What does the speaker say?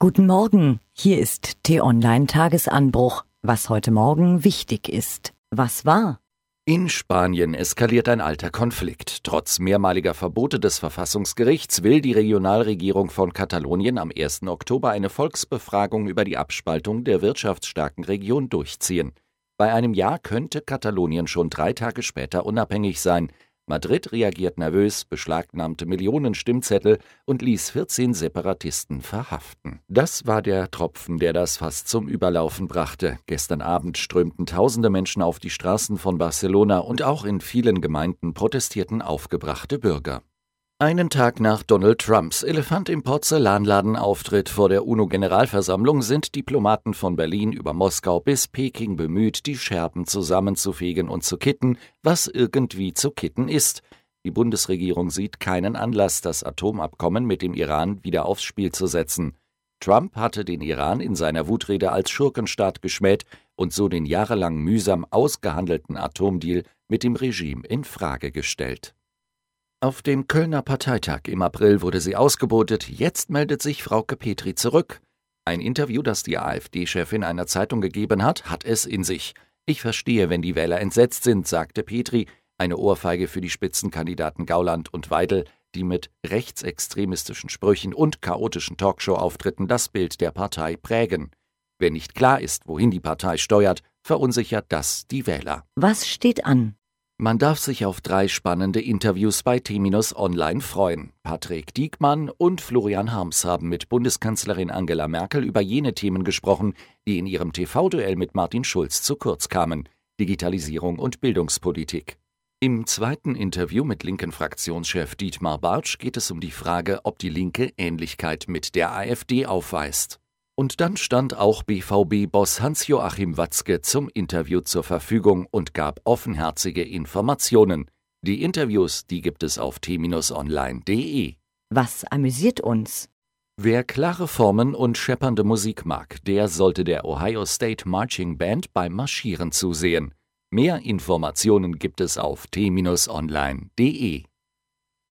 Guten Morgen, hier ist T-Online Tagesanbruch. Was heute Morgen wichtig ist. Was war? In Spanien eskaliert ein alter Konflikt. Trotz mehrmaliger Verbote des Verfassungsgerichts will die Regionalregierung von Katalonien am 1. Oktober eine Volksbefragung über die Abspaltung der wirtschaftsstarken Region durchziehen. Bei einem Ja könnte Katalonien schon drei Tage später unabhängig sein. Madrid reagiert nervös, beschlagnahmte Millionen Stimmzettel und ließ 14 Separatisten verhaften. Das war der Tropfen, der das fast zum Überlaufen brachte. Gestern Abend strömten tausende Menschen auf die Straßen von Barcelona und auch in vielen Gemeinden protestierten aufgebrachte Bürger. Einen Tag nach Donald Trumps Elefant im Porzellanladen Auftritt vor der UNO-Generalversammlung sind Diplomaten von Berlin über Moskau bis Peking bemüht, die Scherben zusammenzufegen und zu kitten, was irgendwie zu kitten ist. Die Bundesregierung sieht keinen Anlass, das Atomabkommen mit dem Iran wieder aufs Spiel zu setzen. Trump hatte den Iran in seiner Wutrede als Schurkenstaat geschmäht und so den jahrelang mühsam ausgehandelten Atomdeal mit dem Regime in Frage gestellt. Auf dem Kölner Parteitag im April wurde sie ausgebotet, jetzt meldet sich Frauke Petri zurück. Ein Interview, das die AfD-Chefin einer Zeitung gegeben hat, hat es in sich. Ich verstehe, wenn die Wähler entsetzt sind, sagte Petri, eine Ohrfeige für die Spitzenkandidaten Gauland und Weidel, die mit rechtsextremistischen Sprüchen und chaotischen Talkshow-Auftritten das Bild der Partei prägen. Wenn nicht klar ist, wohin die Partei steuert, verunsichert das die Wähler. Was steht an? Man darf sich auf drei spannende Interviews bei T- Online freuen. Patrick Diekmann und Florian Harms haben mit Bundeskanzlerin Angela Merkel über jene Themen gesprochen, die in ihrem TV-Duell mit Martin Schulz zu kurz kamen: Digitalisierung und Bildungspolitik. Im zweiten Interview mit linken Fraktionschef Dietmar Bartsch geht es um die Frage, ob die Linke Ähnlichkeit mit der AfD aufweist. Und dann stand auch BVB-Boss Hans-Joachim Watzke zum Interview zur Verfügung und gab offenherzige Informationen. Die Interviews, die gibt es auf t-online.de. Was amüsiert uns? Wer klare Formen und scheppernde Musik mag, der sollte der Ohio State Marching Band beim Marschieren zusehen. Mehr Informationen gibt es auf t-online.de.